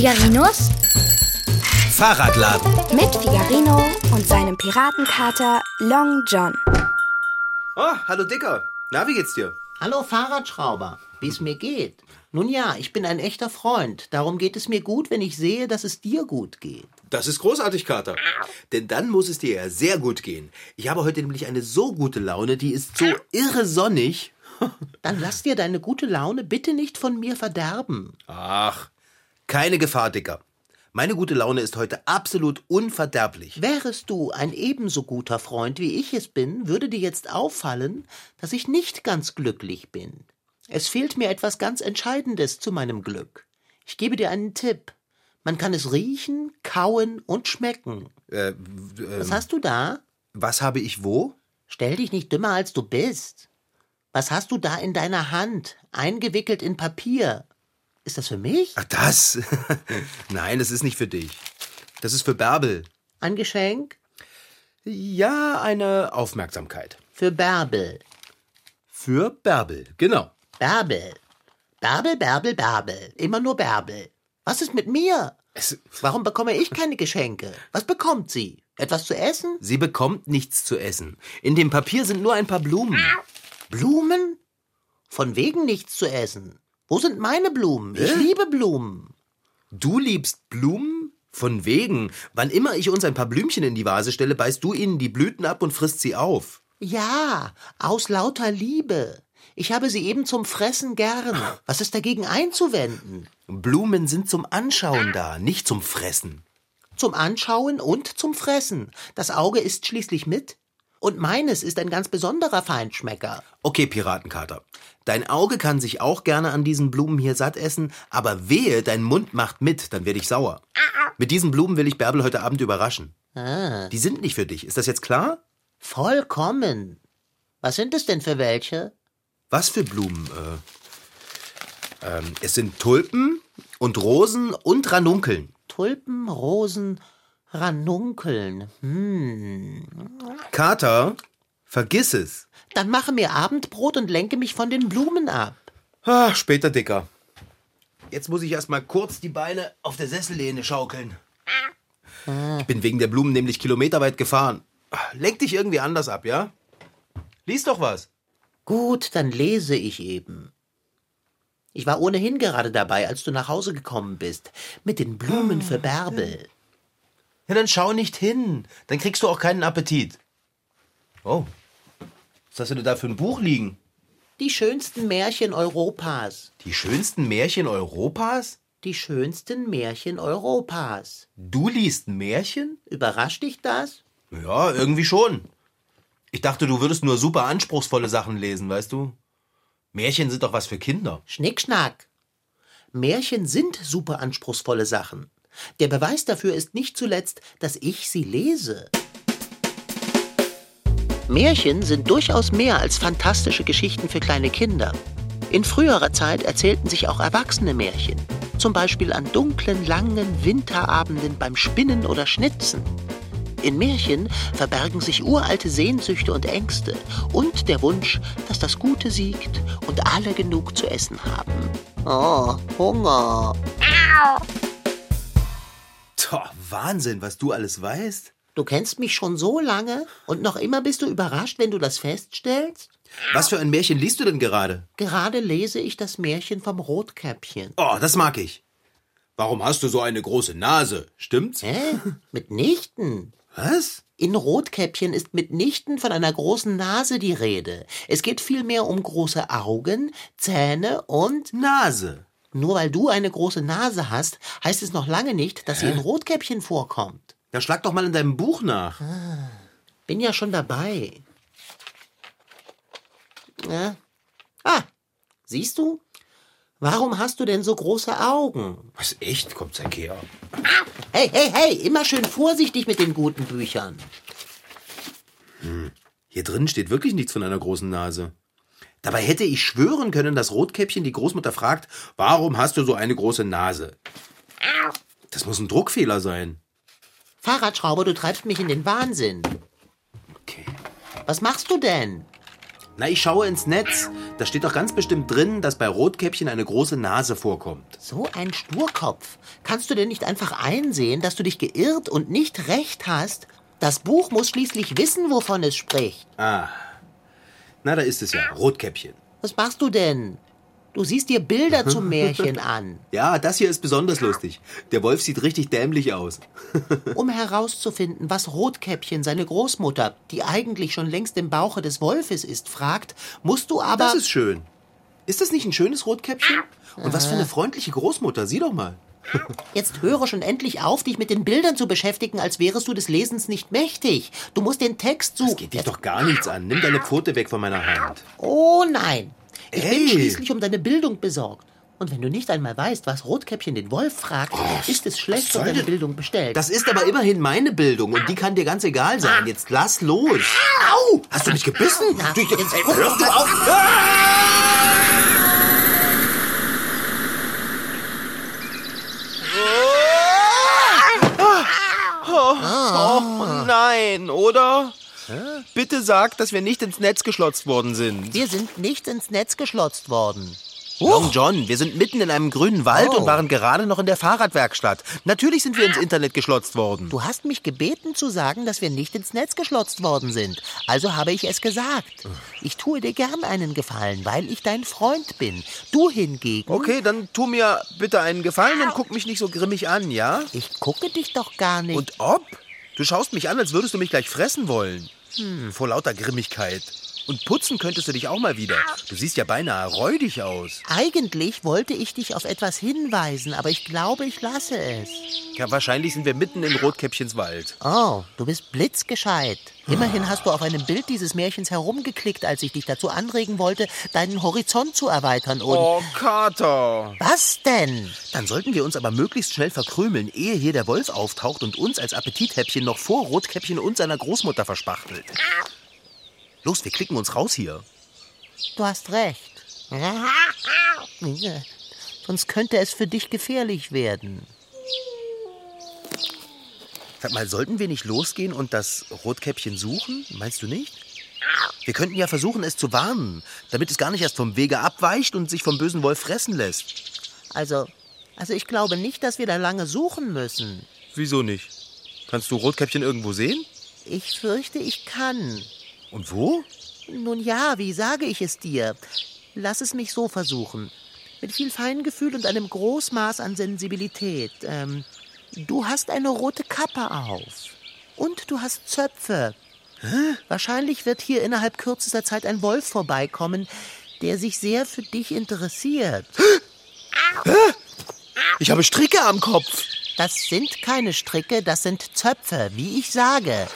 Figarinos Fahrradladen. mit Figarino und seinem Piratenkater Long John. Oh, hallo Dicker. Na, wie geht's dir? Hallo Fahrradschrauber, wie es mir geht. Nun ja, ich bin ein echter Freund. Darum geht es mir gut, wenn ich sehe, dass es dir gut geht. Das ist großartig, Kater. Denn dann muss es dir ja sehr gut gehen. Ich habe heute nämlich eine so gute Laune, die ist so irre sonnig. Dann lass dir deine gute Laune bitte nicht von mir verderben. Ach, keine Gefahr, Dicker. Meine gute Laune ist heute absolut unverderblich. Wärest du ein ebenso guter Freund, wie ich es bin, würde dir jetzt auffallen, dass ich nicht ganz glücklich bin. Es fehlt mir etwas ganz Entscheidendes zu meinem Glück. Ich gebe dir einen Tipp. Man kann es riechen, kauen und schmecken. Äh, Was hast du da? was habe ich wo? Stell dich nicht dümmer, als du bist. Was hast du da in deiner Hand, eingewickelt in Papier? Ist das für mich? Ach, das? Nein, das ist nicht für dich. Das ist für Bärbel. Ein Geschenk? Ja, eine Aufmerksamkeit. Für Bärbel. Für Bärbel, genau. Bärbel. Bärbel, Bärbel, Bärbel. Immer nur Bärbel. Was ist mit mir? Es, Warum bekomme ich keine Geschenke? Was bekommt sie? Etwas zu essen? sie bekommt nichts zu essen. In dem Papier sind nur ein paar Blumen. Blumen? Von wegen nichts zu essen. Wo sind meine Blumen? Ich liebe Blumen. Du liebst Blumen? Von wegen. Wann immer ich uns ein paar Blümchen in die Vase stelle, beißt du ihnen die Blüten ab und frisst sie auf. Ja, aus lauter Liebe. Ich habe sie eben zum Fressen gern. Was ist dagegen einzuwenden? Blumen sind zum Anschauen da, nicht zum Fressen. Zum Anschauen und zum Fressen. Das Auge isst schließlich mit. Und meines ist ein ganz besonderer Feinschmecker. Okay, Piratenkater. Dein Auge kann sich auch gerne an diesen Blumen hier satt essen, aber wehe, dein Mund macht mit, dann werde ich sauer. Mit diesen Blumen will ich Bärbel heute Abend überraschen. Ah, Die sind nicht für dich. Ist das jetzt klar? vollkommen. Was sind es denn für welche? Was für Blumen? Äh, ähm, es sind Tulpen und Rosen und Ranunkeln. Tulpen, Rosen, Ranunkeln. Hm. Kater, vergiss es. Dann mache mir Abendbrot und lenke mich von den Blumen ab. Ah, später, Dicker. Jetzt muss ich erst mal kurz die Beine auf der Sessellehne schaukeln. Ich bin wegen der Blumen nämlich kilometerweit gefahren. Lenk dich irgendwie anders ab, ja? Lies doch was. Gut, dann lese ich eben. Ich war ohnehin gerade dabei, als du nach Hause gekommen bist. Mit den Blumen für Bärbel. Ja, dann schau nicht hin. Dann kriegst du auch keinen Appetit. Oh. Was hast du denn da für ein Buch liegen? Die schönsten Märchen Europas. Die schönsten Märchen Europas? Die schönsten Märchen Europas. Du liest Märchen? Überrascht dich das? Ja, irgendwie schon. Ich dachte, du würdest nur super anspruchsvolle Sachen lesen, weißt du? Märchen sind doch was für Kinder. Schnickschnack. Märchen sind super anspruchsvolle Sachen. Der Beweis dafür ist nicht zuletzt, dass ich sie lese. Märchen sind durchaus mehr als fantastische Geschichten für kleine Kinder. In früherer Zeit erzählten sich auch erwachsene Märchen. Zum Beispiel an dunklen, langen Winterabenden beim Spinnen oder Schnitzen. In Märchen verbergen sich uralte Sehnsüchte und Ängste und der Wunsch, dass das Gute siegt und alle genug zu essen haben. Oh, Hunger. Toh, Wahnsinn, was du alles weißt. Du kennst mich schon so lange und noch immer bist du überrascht, wenn du das feststellst? Was für ein Märchen liest du denn gerade? Gerade lese ich das Märchen vom Rotkäppchen. Oh, das mag ich. Warum hast du so eine große Nase? Stimmt's? Hä? Mitnichten. Was? In Rotkäppchen ist mitnichten von einer großen Nase die Rede. Es geht vielmehr um große Augen, Zähne und Nase. Nur weil du eine große Nase hast, heißt es noch lange nicht, dass sie in Rotkäppchen vorkommt. Ja, schlag doch mal in deinem Buch nach. Bin ja schon dabei. Ja. Ah, siehst du? Warum hast du denn so große Augen? Was, echt? Kommt zeig her. Hey, hey, hey, immer schön vorsichtig mit den guten Büchern. Hier drin steht wirklich nichts von einer großen Nase. Dabei hätte ich schwören können, dass Rotkäppchen die Großmutter fragt, warum hast du so eine große Nase? Das muss ein Druckfehler sein. Fahrradschrauber, du treibst mich in den Wahnsinn. Okay. Was machst du denn? Na, ich schaue ins Netz. Da steht doch ganz bestimmt drin, dass bei Rotkäppchen eine große Nase vorkommt. So ein Sturkopf. Kannst du denn nicht einfach einsehen, dass du dich geirrt und nicht recht hast? Das Buch muss schließlich wissen, wovon es spricht. Ah. Na, da ist es ja. Rotkäppchen. Was machst du denn? Du siehst dir Bilder zum Märchen an. Ja, das hier ist besonders lustig. Der Wolf sieht richtig dämlich aus. Um herauszufinden, was Rotkäppchen, seine Großmutter, die eigentlich schon längst im Bauche des Wolfes ist, fragt, musst du aber. Das ist schön. Ist das nicht ein schönes Rotkäppchen? Und was für eine freundliche Großmutter. Sieh doch mal. Jetzt höre schon endlich auf, dich mit den Bildern zu beschäftigen, als wärest du des Lesens nicht mächtig. Du musst den Text suchen. Das geht dich doch gar nichts an. Nimm deine Pfote weg von meiner Hand. Oh nein. Ich bin Ey. schließlich um deine Bildung besorgt. Und wenn du nicht einmal weißt, was Rotkäppchen den Wolf fragt, ist es schlecht um deine Bildung bestellt. Das ist aber immerhin meine Bildung und die kann dir ganz egal sein. Jetzt lass los. Au! Hast du mich gebissen? Na, Du- jetzt Hör du auf! Oh nein, oder? Bitte sag, dass wir nicht ins Netz geschlotzt worden sind. Wir sind nicht ins Netz geschlotzt worden. Long John, wir sind mitten in einem grünen Wald Oh. und waren gerade noch in der Fahrradwerkstatt. Natürlich sind wir ins Internet geschlotzt worden. Du hast mich gebeten zu sagen, dass wir nicht ins Netz geschlotzt worden sind. Also habe ich es gesagt. Ich tue dir gern einen Gefallen, weil ich dein Freund bin. Du hingegen. Okay, dann tu mir bitte einen Gefallen und guck mich nicht so grimmig an, ja? Ich gucke dich doch gar nicht. Und ob? Du schaust mich an, als würdest du mich gleich fressen wollen. Hm, vor lauter Grimmigkeit. Und putzen könntest du dich auch mal wieder. Du siehst ja beinahe räudig aus. Eigentlich wollte ich dich auf etwas hinweisen, aber ich glaube, ich lasse es. Ja, wahrscheinlich sind wir mitten in Rotkäppchens Wald. Oh, du bist blitzgescheit. Immerhin hast du auf einem Bild dieses Märchens herumgeklickt, als ich dich dazu anregen wollte, deinen Horizont zu erweitern und... Oh, Kater. Was denn? Dann sollten wir uns aber möglichst schnell verkrümeln, ehe hier der Wolf auftaucht und uns als Appetithäppchen noch vor Rotkäppchen und seiner Großmutter verspachtelt. Los, wir klicken uns raus hier. Du hast recht. Sonst könnte es für dich gefährlich werden. Sag mal, sollten wir nicht losgehen und das Rotkäppchen suchen? Meinst du nicht? Wir könnten ja versuchen, es zu warnen, damit es gar nicht erst vom Wege abweicht und sich vom bösen Wolf fressen lässt. Also, also ich glaube nicht, dass wir da lange suchen müssen. Wieso nicht? Kannst du Rotkäppchen irgendwo sehen? Ich fürchte, ich kann. Und wo? Nun ja, wie sage ich es dir? Lass es mich so versuchen. Mit viel Feingefühl und einem Großmaß an Sensibilität. Ähm, du hast eine rote Kappe auf. Und du hast Zöpfe. Wahrscheinlich wird hier innerhalb kürzester Zeit ein Wolf vorbeikommen, der sich sehr für dich interessiert. Ich habe Stricke am Kopf. Das sind keine Stricke, das sind Zöpfe, wie ich sage.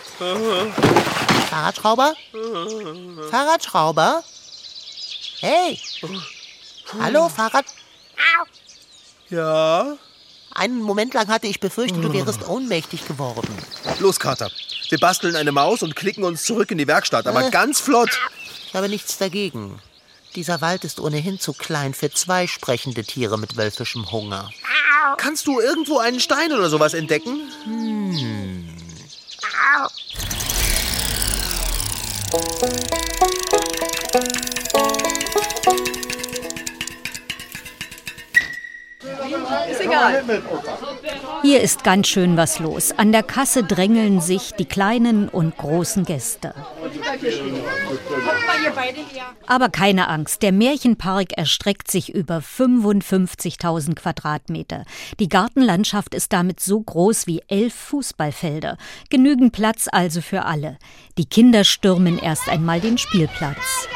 Fahrradschrauber? Fahrradschrauber? Hey! Hallo, Fahrrad. Ja? Einen Moment lang hatte ich befürchtet, du wärest ohnmächtig geworden. Los, Kater. Wir basteln eine Maus und klicken uns zurück in die Werkstatt, aber ganz flott. Ich habe nichts dagegen. Dieser Wald ist ohnehin zu klein für zwei sprechende Tiere mit wölfischem Hunger. Kannst du irgendwo einen Stein oder sowas entdecken? Hier ist ganz schön was los. An der Kasse drängeln sich die kleinen und großen Gäste. Aber keine Angst, der Märchenpark erstreckt sich über 55.000 Quadratmeter. Die Gartenlandschaft ist damit so groß wie elf Fußballfelder. Genügend Platz also für alle. Die Kinder stürmen erst einmal den Spielplatz.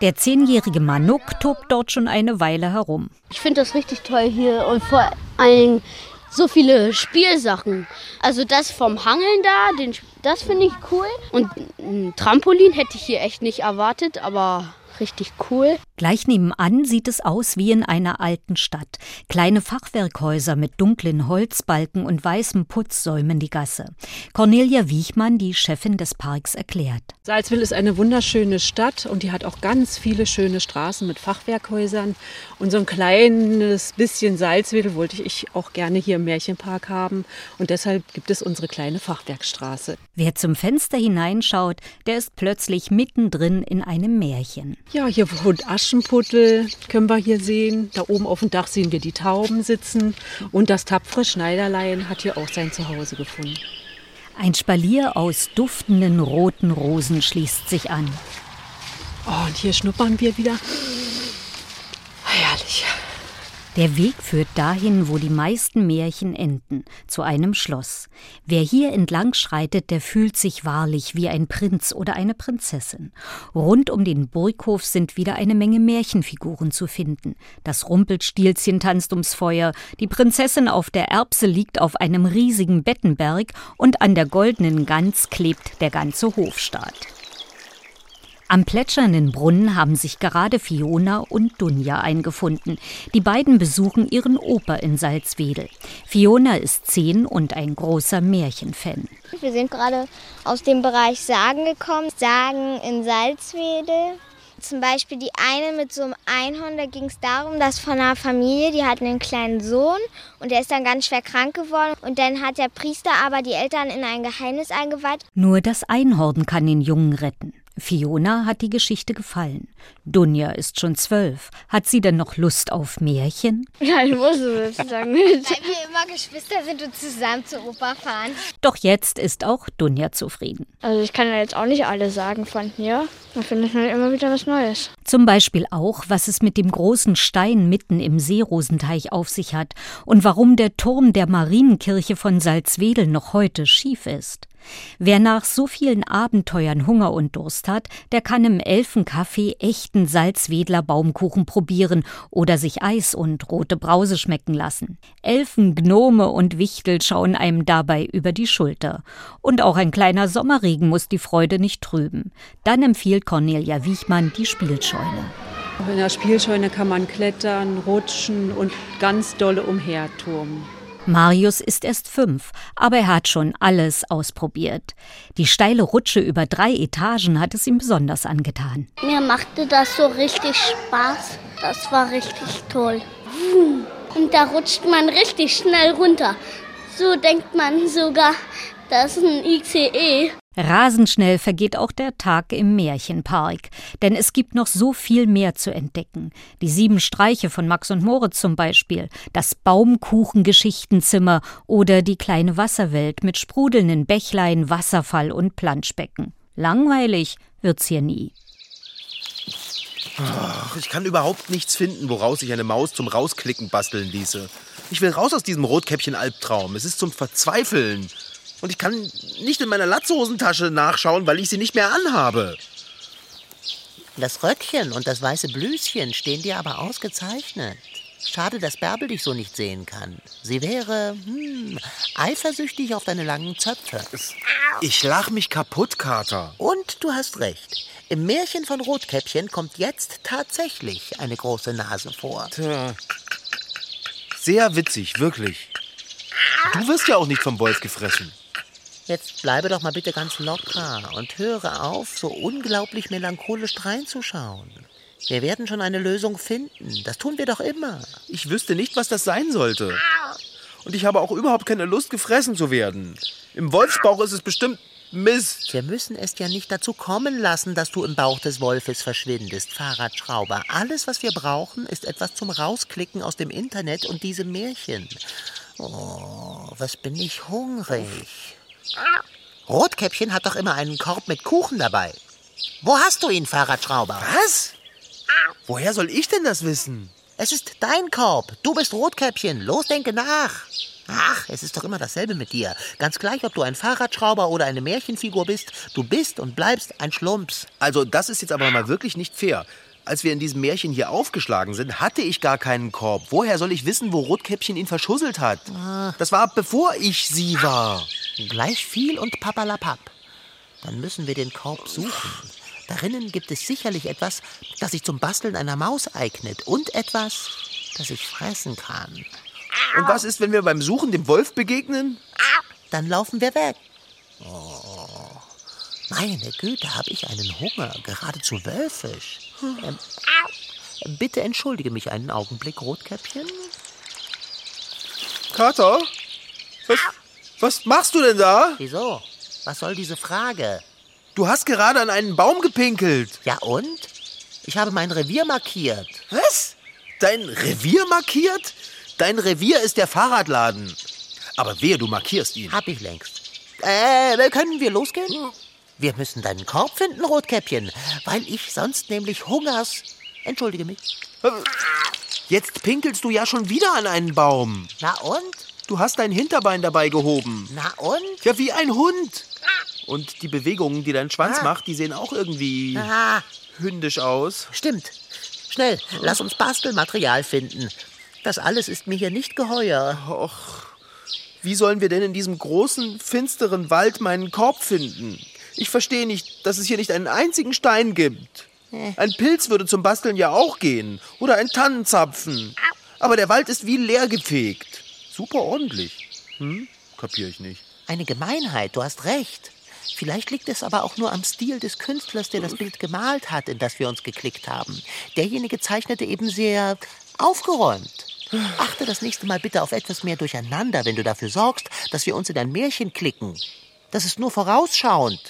Der zehnjährige Manuk tobt dort schon eine Weile herum. Ich finde das richtig toll hier und vor allem so viele Spielsachen. Also das vom Hangeln da, den, das finde ich cool. Und ein Trampolin hätte ich hier echt nicht erwartet, aber richtig cool. Gleich nebenan sieht es aus wie in einer alten Stadt. Kleine Fachwerkhäuser mit dunklen Holzbalken und weißem Putz säumen die Gasse. Cornelia Wiechmann, die Chefin des Parks, erklärt. Salzwil ist eine wunderschöne Stadt und die hat auch ganz viele schöne Straßen mit Fachwerkhäusern. Und so ein kleines bisschen Salzwedel wollte ich auch gerne hier im Märchenpark haben. Und deshalb gibt es unsere kleine Fachwerkstraße. Wer zum Fenster hineinschaut, der ist plötzlich mittendrin in einem Märchen. Ja, hier wohnt Aschenputtel, können wir hier sehen. Da oben auf dem Dach sehen wir die Tauben sitzen. Und das tapfere Schneiderlein hat hier auch sein Zuhause gefunden. Ein Spalier aus duftenden roten Rosen schließt sich an. Oh, und hier schnuppern wir wieder. Herrlich. Der Weg führt dahin, wo die meisten Märchen enden, zu einem Schloss. Wer hier entlang schreitet, der fühlt sich wahrlich wie ein Prinz oder eine Prinzessin. Rund um den Burghof sind wieder eine Menge Märchenfiguren zu finden. Das Rumpelstilzchen tanzt ums Feuer, die Prinzessin auf der Erbse liegt auf einem riesigen Bettenberg und an der goldenen Gans klebt der ganze Hofstaat. Am plätschernden Brunnen haben sich gerade Fiona und Dunja eingefunden. Die beiden besuchen ihren Opa in Salzwedel. Fiona ist zehn und ein großer Märchenfan. Wir sind gerade aus dem Bereich Sagen gekommen. Sagen in Salzwedel. Zum Beispiel die eine mit so einem Einhorn, da ging es darum, dass von einer Familie, die hatten einen kleinen Sohn und der ist dann ganz schwer krank geworden und dann hat der Priester aber die Eltern in ein Geheimnis eingeweiht. Nur das Einhorn kann den Jungen retten. Fiona hat die Geschichte gefallen. Dunja ist schon zwölf. Hat sie denn noch Lust auf Märchen? Ja, ich muss sozusagen mit. Weil wir immer Geschwister sind und zusammen zu Opa fahren. Doch jetzt ist auch Dunja zufrieden. Also ich kann ja jetzt auch nicht alle sagen von hier. Da findet man immer wieder was Neues. Zum Beispiel auch, was es mit dem großen Stein mitten im Seerosenteich auf sich hat und warum der Turm der Marienkirche von Salzwedel noch heute schief ist. Wer nach so vielen Abenteuern Hunger und Durst hat, der kann im Elfencafé echten Salzwedler Baumkuchen probieren oder sich Eis und rote Brause schmecken lassen. Elfen, Gnome und Wichtel schauen einem dabei über die Schulter. Und auch ein kleiner Sommerregen muss die Freude nicht trüben. Dann empfiehlt Cornelia Wiechmann die Spielscheune. In der Spielscheune kann man klettern, rutschen und ganz dolle umherturmen. Marius ist erst fünf, aber er hat schon alles ausprobiert. Die steile Rutsche über drei Etagen hat es ihm besonders angetan. Mir machte das so richtig Spaß. Das war richtig toll. Und da rutscht man richtig schnell runter. So denkt man sogar, das ist ein ICE. Rasend schnell vergeht auch der Tag im Märchenpark, denn es gibt noch so viel mehr zu entdecken. Die sieben Streiche von Max und Moritz zum Beispiel, das Baumkuchengeschichtenzimmer oder die kleine Wasserwelt mit sprudelnden Bächlein, Wasserfall und Planschbecken. Langweilig wird's hier nie. Ach, ich kann überhaupt nichts finden, woraus ich eine Maus zum Rausklicken basteln ließe. Ich will raus aus diesem Rotkäppchen-Albtraum. Es ist zum Verzweifeln. Und ich kann nicht in meiner Latzhosentasche nachschauen, weil ich sie nicht mehr anhabe. Das Röckchen und das weiße Blüschen stehen dir aber ausgezeichnet. Schade, dass Bärbel dich so nicht sehen kann. Sie wäre hm, eifersüchtig auf deine langen Zöpfe. Ich lach mich kaputt, Kater. Und du hast recht. Im Märchen von Rotkäppchen kommt jetzt tatsächlich eine große Nase vor. Tja. Sehr witzig, wirklich. Du wirst ja auch nicht vom Wolf gefressen. Jetzt bleibe doch mal bitte ganz locker und höre auf, so unglaublich melancholisch reinzuschauen. Wir werden schon eine Lösung finden. Das tun wir doch immer. Ich wüsste nicht, was das sein sollte. Und ich habe auch überhaupt keine Lust, gefressen zu werden. Im Wolfsbauch ist es bestimmt Mist. Wir müssen es ja nicht dazu kommen lassen, dass du im Bauch des Wolfes verschwindest, Fahrradschrauber. Alles, was wir brauchen, ist etwas zum Rausklicken aus dem Internet und diesem Märchen. Oh, was bin ich hungrig. Rotkäppchen hat doch immer einen Korb mit Kuchen dabei. Wo hast du ihn, Fahrradschrauber? Was? Woher soll ich denn das wissen? Es ist dein Korb. Du bist Rotkäppchen. Los, denke nach. Ach, es ist doch immer dasselbe mit dir. Ganz gleich, ob du ein Fahrradschrauber oder eine Märchenfigur bist, du bist und bleibst ein Schlumps. Also, das ist jetzt aber mal wirklich nicht fair. Als wir in diesem Märchen hier aufgeschlagen sind, hatte ich gar keinen Korb. Woher soll ich wissen, wo Rotkäppchen ihn verschusselt hat? Das war bevor ich sie war. Gleich viel und papalapap. Dann müssen wir den Korb suchen. Darinnen gibt es sicherlich etwas, das sich zum Basteln einer Maus eignet und etwas, das ich fressen kann. Und was ist, wenn wir beim Suchen dem Wolf begegnen? Dann laufen wir weg. Oh, meine Güte, habe ich einen Hunger, geradezu wölfisch. Ähm, bitte entschuldige mich einen Augenblick, Rotkäppchen. Kater? Was, was machst du denn da? Wieso? Was soll diese Frage? Du hast gerade an einen Baum gepinkelt. Ja und? Ich habe mein Revier markiert. Was? Dein Revier markiert? Dein Revier ist der Fahrradladen. Aber wer, du markierst ihn. Hab ich längst. Äh, können wir losgehen? Wir müssen deinen Korb finden, Rotkäppchen, weil ich sonst nämlich Hungers. Entschuldige mich. Jetzt pinkelst du ja schon wieder an einen Baum. Na und? Du hast dein Hinterbein dabei gehoben. Na und? Ja, wie ein Hund. Und die Bewegungen, die dein Schwanz Ah. macht, die sehen auch irgendwie Aha, hündisch aus. stimmt. Schnell, lass uns Bastelmaterial finden. Das alles ist mir hier nicht geheuer. Och, wie sollen wir denn in diesem großen, finsteren Wald meinen Korb finden? Ich verstehe nicht, dass es hier nicht einen einzigen Stein gibt. Ein Pilz würde zum Basteln ja auch gehen. Oder ein Tannenzapfen. Aber der Wald ist wie leer gefegt. Super ordentlich. Hm? Kapier ich nicht. Eine Gemeinheit, du hast recht. Vielleicht liegt es aber auch nur am Stil des Künstlers, der das Bild gemalt hat, in das wir uns geklickt haben. Derjenige zeichnete eben sehr aufgeräumt. Achte das nächste Mal bitte auf etwas mehr Durcheinander, wenn du dafür sorgst, dass wir uns in ein Märchen klicken. Das ist nur vorausschauend.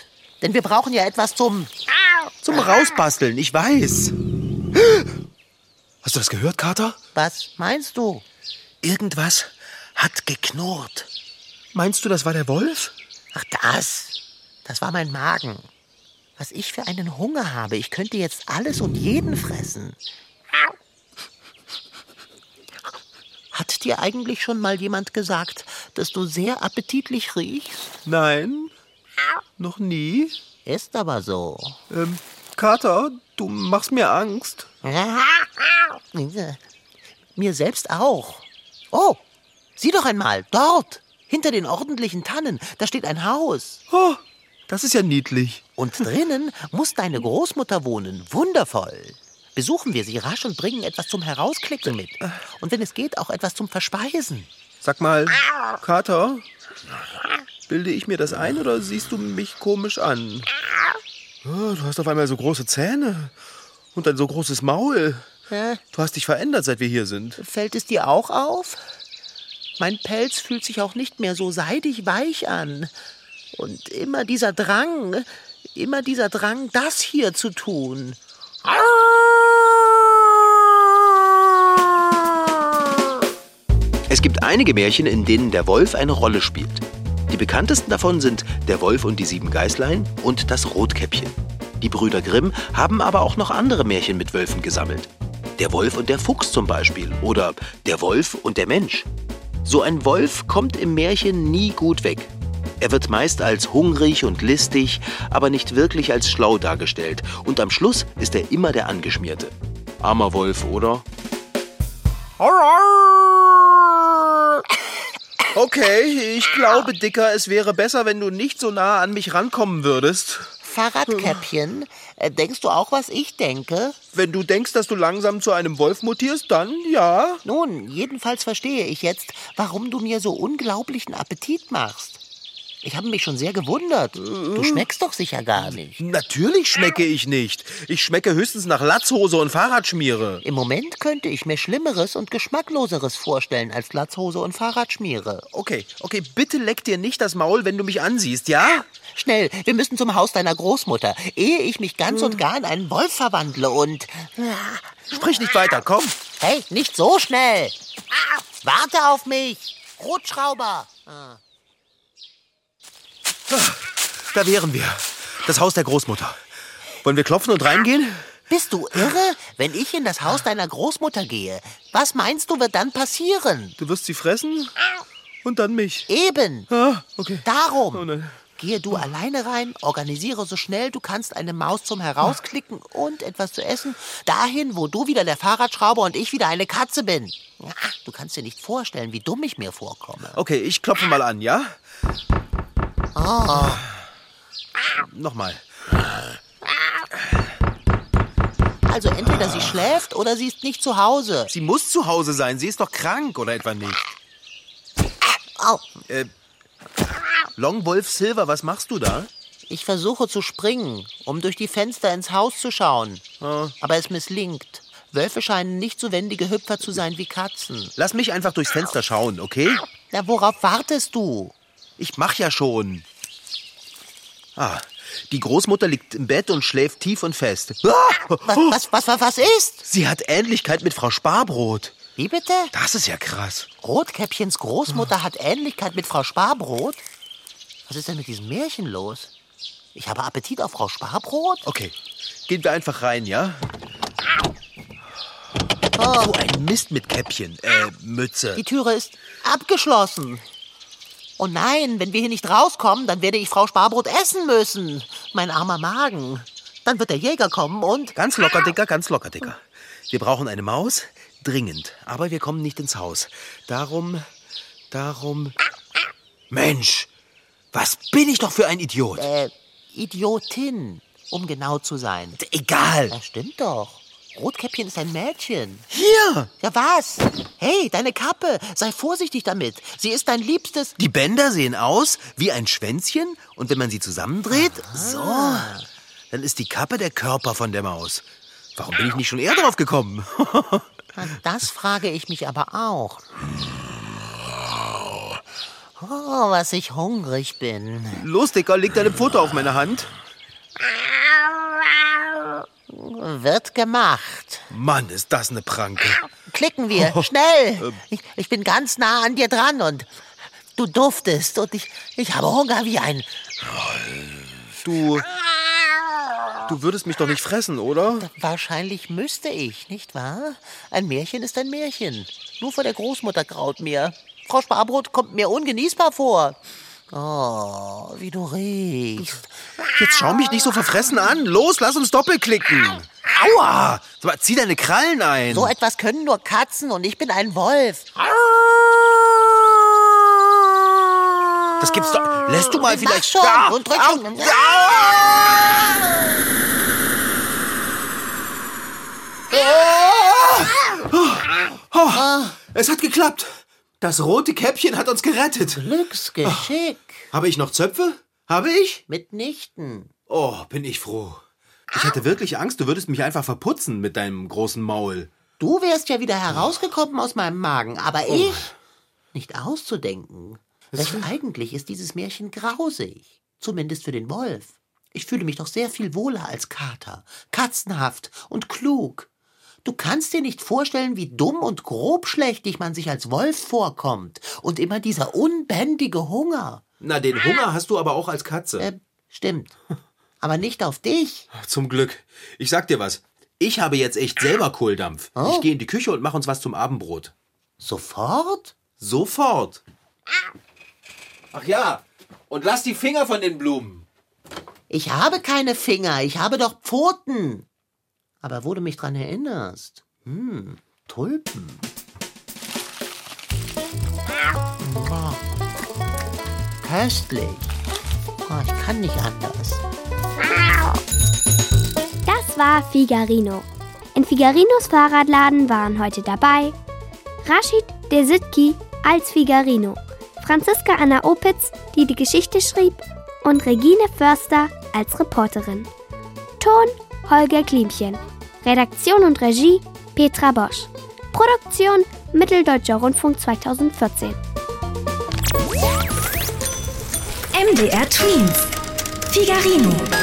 Denn wir brauchen ja etwas zum... Zum Rausbasteln, ich weiß. Hast du das gehört, Kater? Was meinst du? Irgendwas hat geknurrt. Meinst du, das war der Wolf? Ach, das. Das war mein Magen. Was ich für einen Hunger habe. Ich könnte jetzt alles und jeden fressen. Hat dir eigentlich schon mal jemand gesagt, dass du sehr appetitlich riechst? Nein. Noch nie. Ist aber so. Ähm, Kater, du machst mir Angst. Mir selbst auch. Oh, sieh doch einmal, dort, hinter den ordentlichen Tannen, da steht ein Haus. Oh, das ist ja niedlich. Und drinnen muss deine Großmutter wohnen. Wundervoll. Besuchen wir sie rasch und bringen etwas zum Herausklicken mit. Und wenn es geht, auch etwas zum Verspeisen. Sag mal, Kater, bilde ich mir das ein oder siehst du mich komisch an? Oh, du hast auf einmal so große Zähne und ein so großes Maul. Hä? Du hast dich verändert, seit wir hier sind. Fällt es dir auch auf? Mein Pelz fühlt sich auch nicht mehr so seidig weich an. Und immer dieser Drang, immer dieser Drang, das hier zu tun. Es gibt einige Märchen, in denen der Wolf eine Rolle spielt. Die bekanntesten davon sind Der Wolf und die sieben Geißlein und Das Rotkäppchen. Die Brüder Grimm haben aber auch noch andere Märchen mit Wölfen gesammelt. Der Wolf und der Fuchs zum Beispiel oder Der Wolf und der Mensch. So ein Wolf kommt im Märchen nie gut weg. Er wird meist als hungrig und listig, aber nicht wirklich als schlau dargestellt. Und am Schluss ist er immer der Angeschmierte. Armer Wolf, oder? Okay, ich glaube, Dicker, es wäre besser, wenn du nicht so nah an mich rankommen würdest. Fahrradkäppchen, äh, denkst du auch, was ich denke? Wenn du denkst, dass du langsam zu einem Wolf mutierst, dann ja. Nun, jedenfalls verstehe ich jetzt, warum du mir so unglaublichen Appetit machst. Ich habe mich schon sehr gewundert. Du schmeckst doch sicher gar nicht. Natürlich schmecke ich nicht. Ich schmecke höchstens nach Latzhose und Fahrradschmiere. Im Moment könnte ich mir Schlimmeres und Geschmackloseres vorstellen als Latzhose und Fahrradschmiere. Okay, okay, bitte leck dir nicht das Maul, wenn du mich ansiehst, ja? Schnell, wir müssen zum Haus deiner Großmutter, ehe ich mich ganz und gar in einen Wolf verwandle und... Sprich nicht weiter, komm. Hey, nicht so schnell! Warte auf mich! Rotschrauber! Da wären wir. Das Haus der Großmutter. Wollen wir klopfen und reingehen? Bist du irre? Wenn ich in das Haus deiner Großmutter gehe, was meinst du, wird dann passieren? Du wirst sie fressen und dann mich. Eben! Ah, okay. Darum! Oh nein. Gehe du alleine rein, organisiere so schnell du kannst eine Maus zum Herausklicken und etwas zu essen, dahin, wo du wieder der Fahrradschrauber und ich wieder eine Katze bin. Du kannst dir nicht vorstellen, wie dumm ich mir vorkomme. Okay, ich klopfe mal an, ja? Oh, Nochmal. Also entweder sie schläft oder sie ist nicht zu Hause. Sie muss zu Hause sein. Sie ist doch krank oder etwa nicht. Au. Äh, Longwolf Silver, was machst du da? Ich versuche zu springen, um durch die Fenster ins Haus zu schauen. Aber es misslingt. Wölfe scheinen nicht so wendige Hüpfer zu sein wie Katzen. Lass mich einfach durchs Fenster schauen, okay? Na, worauf wartest du? Ich mach ja schon. Ah, die Großmutter liegt im Bett und schläft tief und fest. Ah, Was, was, was, was, ist? sie hat Ähnlichkeit mit Frau Sparbrot. Wie bitte? Das ist ja krass. Rotkäppchens Großmutter hat Ähnlichkeit mit Frau Sparbrot? Was ist denn mit diesem Märchen los? Ich habe Appetit auf Frau Sparbrot? Okay, gehen wir einfach rein, ja? Oh, So ein Mist mit Käppchen, äh, Mütze. die Türe ist abgeschlossen. Oh nein, wenn wir hier nicht rauskommen, dann werde ich Frau Sparbrot essen müssen. Mein armer Magen. Dann wird der Jäger kommen und... Ganz locker, Dicker, ganz locker, Dicker. Wir brauchen eine Maus, dringend. Aber wir kommen nicht ins Haus. Darum, darum... Mensch, was bin ich doch für ein Idiot. Äh, Idiotin, um genau zu sein. Egal. Das stimmt doch. Rotkäppchen ist ein Mädchen. Hier, Ja, was? Hey, deine Kappe. Sei vorsichtig damit. Sie ist dein liebstes. die Bänder sehen aus wie ein Schwänzchen. Und wenn man sie zusammendreht, so, dann ist die Kappe der Körper von der Maus. Warum bin ich nicht schon eher drauf gekommen? Das frage ich mich aber auch. Oh, was ich hungrig bin. Los, Dicker, leg deine Pfote auf meine Hand. Wird gemacht. Mann, ist das eine Pranke. Klicken wir, schnell. Ich, ich bin ganz nah an dir dran und du duftest und ich, ich habe Hunger wie ein... Du. Du würdest mich doch nicht fressen, oder? Wahrscheinlich müsste ich, nicht wahr? Ein Märchen ist ein Märchen. Nur vor der Großmutter graut mir. Frau Sparbrot kommt mir ungenießbar vor. Oh, wie du riechst. Jetzt schau mich nicht so verfressen an. Los, lass uns doppelklicken. Aua! Zieh deine Krallen ein. So etwas können nur Katzen und ich bin ein Wolf. Das gibt's doch. Lässt du mal Mach vielleicht. schon Ah, und drück schon. Es hat geklappt. Das rote Käppchen hat uns gerettet. Glücksgeschick. Habe ich noch Zöpfe? Habe ich? Mitnichten. Oh, bin ich froh. Ich hatte wirklich Angst, du würdest mich einfach verputzen mit deinem großen Maul. Du wärst ja wieder herausgekommen aus meinem Magen, aber ich nicht auszudenken. Recht eigentlich ist dieses Märchen grausig. Zumindest für den Wolf. Ich fühle mich doch sehr viel wohler als Kater. Katzenhaft und klug. Du kannst dir nicht vorstellen, wie dumm und grobschlächtig man sich als Wolf vorkommt. Und immer dieser unbändige Hunger. Na, den Hunger hast du aber auch als Katze. Äh, stimmt. Aber nicht auf dich. Zum Glück. Ich sag dir was. Ich habe jetzt echt selber Kohldampf. Ich gehe in die Küche und mach uns was zum Abendbrot. Sofort? Sofort. Ach ja, und lass die Finger von den Blumen. Ich habe keine Finger, ich habe doch Pfoten. Aber wo du mich dran erinnerst. Hm, Tulpen. Oh, köstlich. Oh, ich kann nicht anders. Das war Figarino. In Figarinos Fahrradladen waren heute dabei Rashid Desitki als Figarino, Franziska Anna Opitz, die die Geschichte schrieb, und Regine Förster als Reporterin. Ton Holger Klimchen. Redaktion und Regie Petra Bosch. Produktion Mitteldeutscher Rundfunk 2014. MDR Twins. Figarino.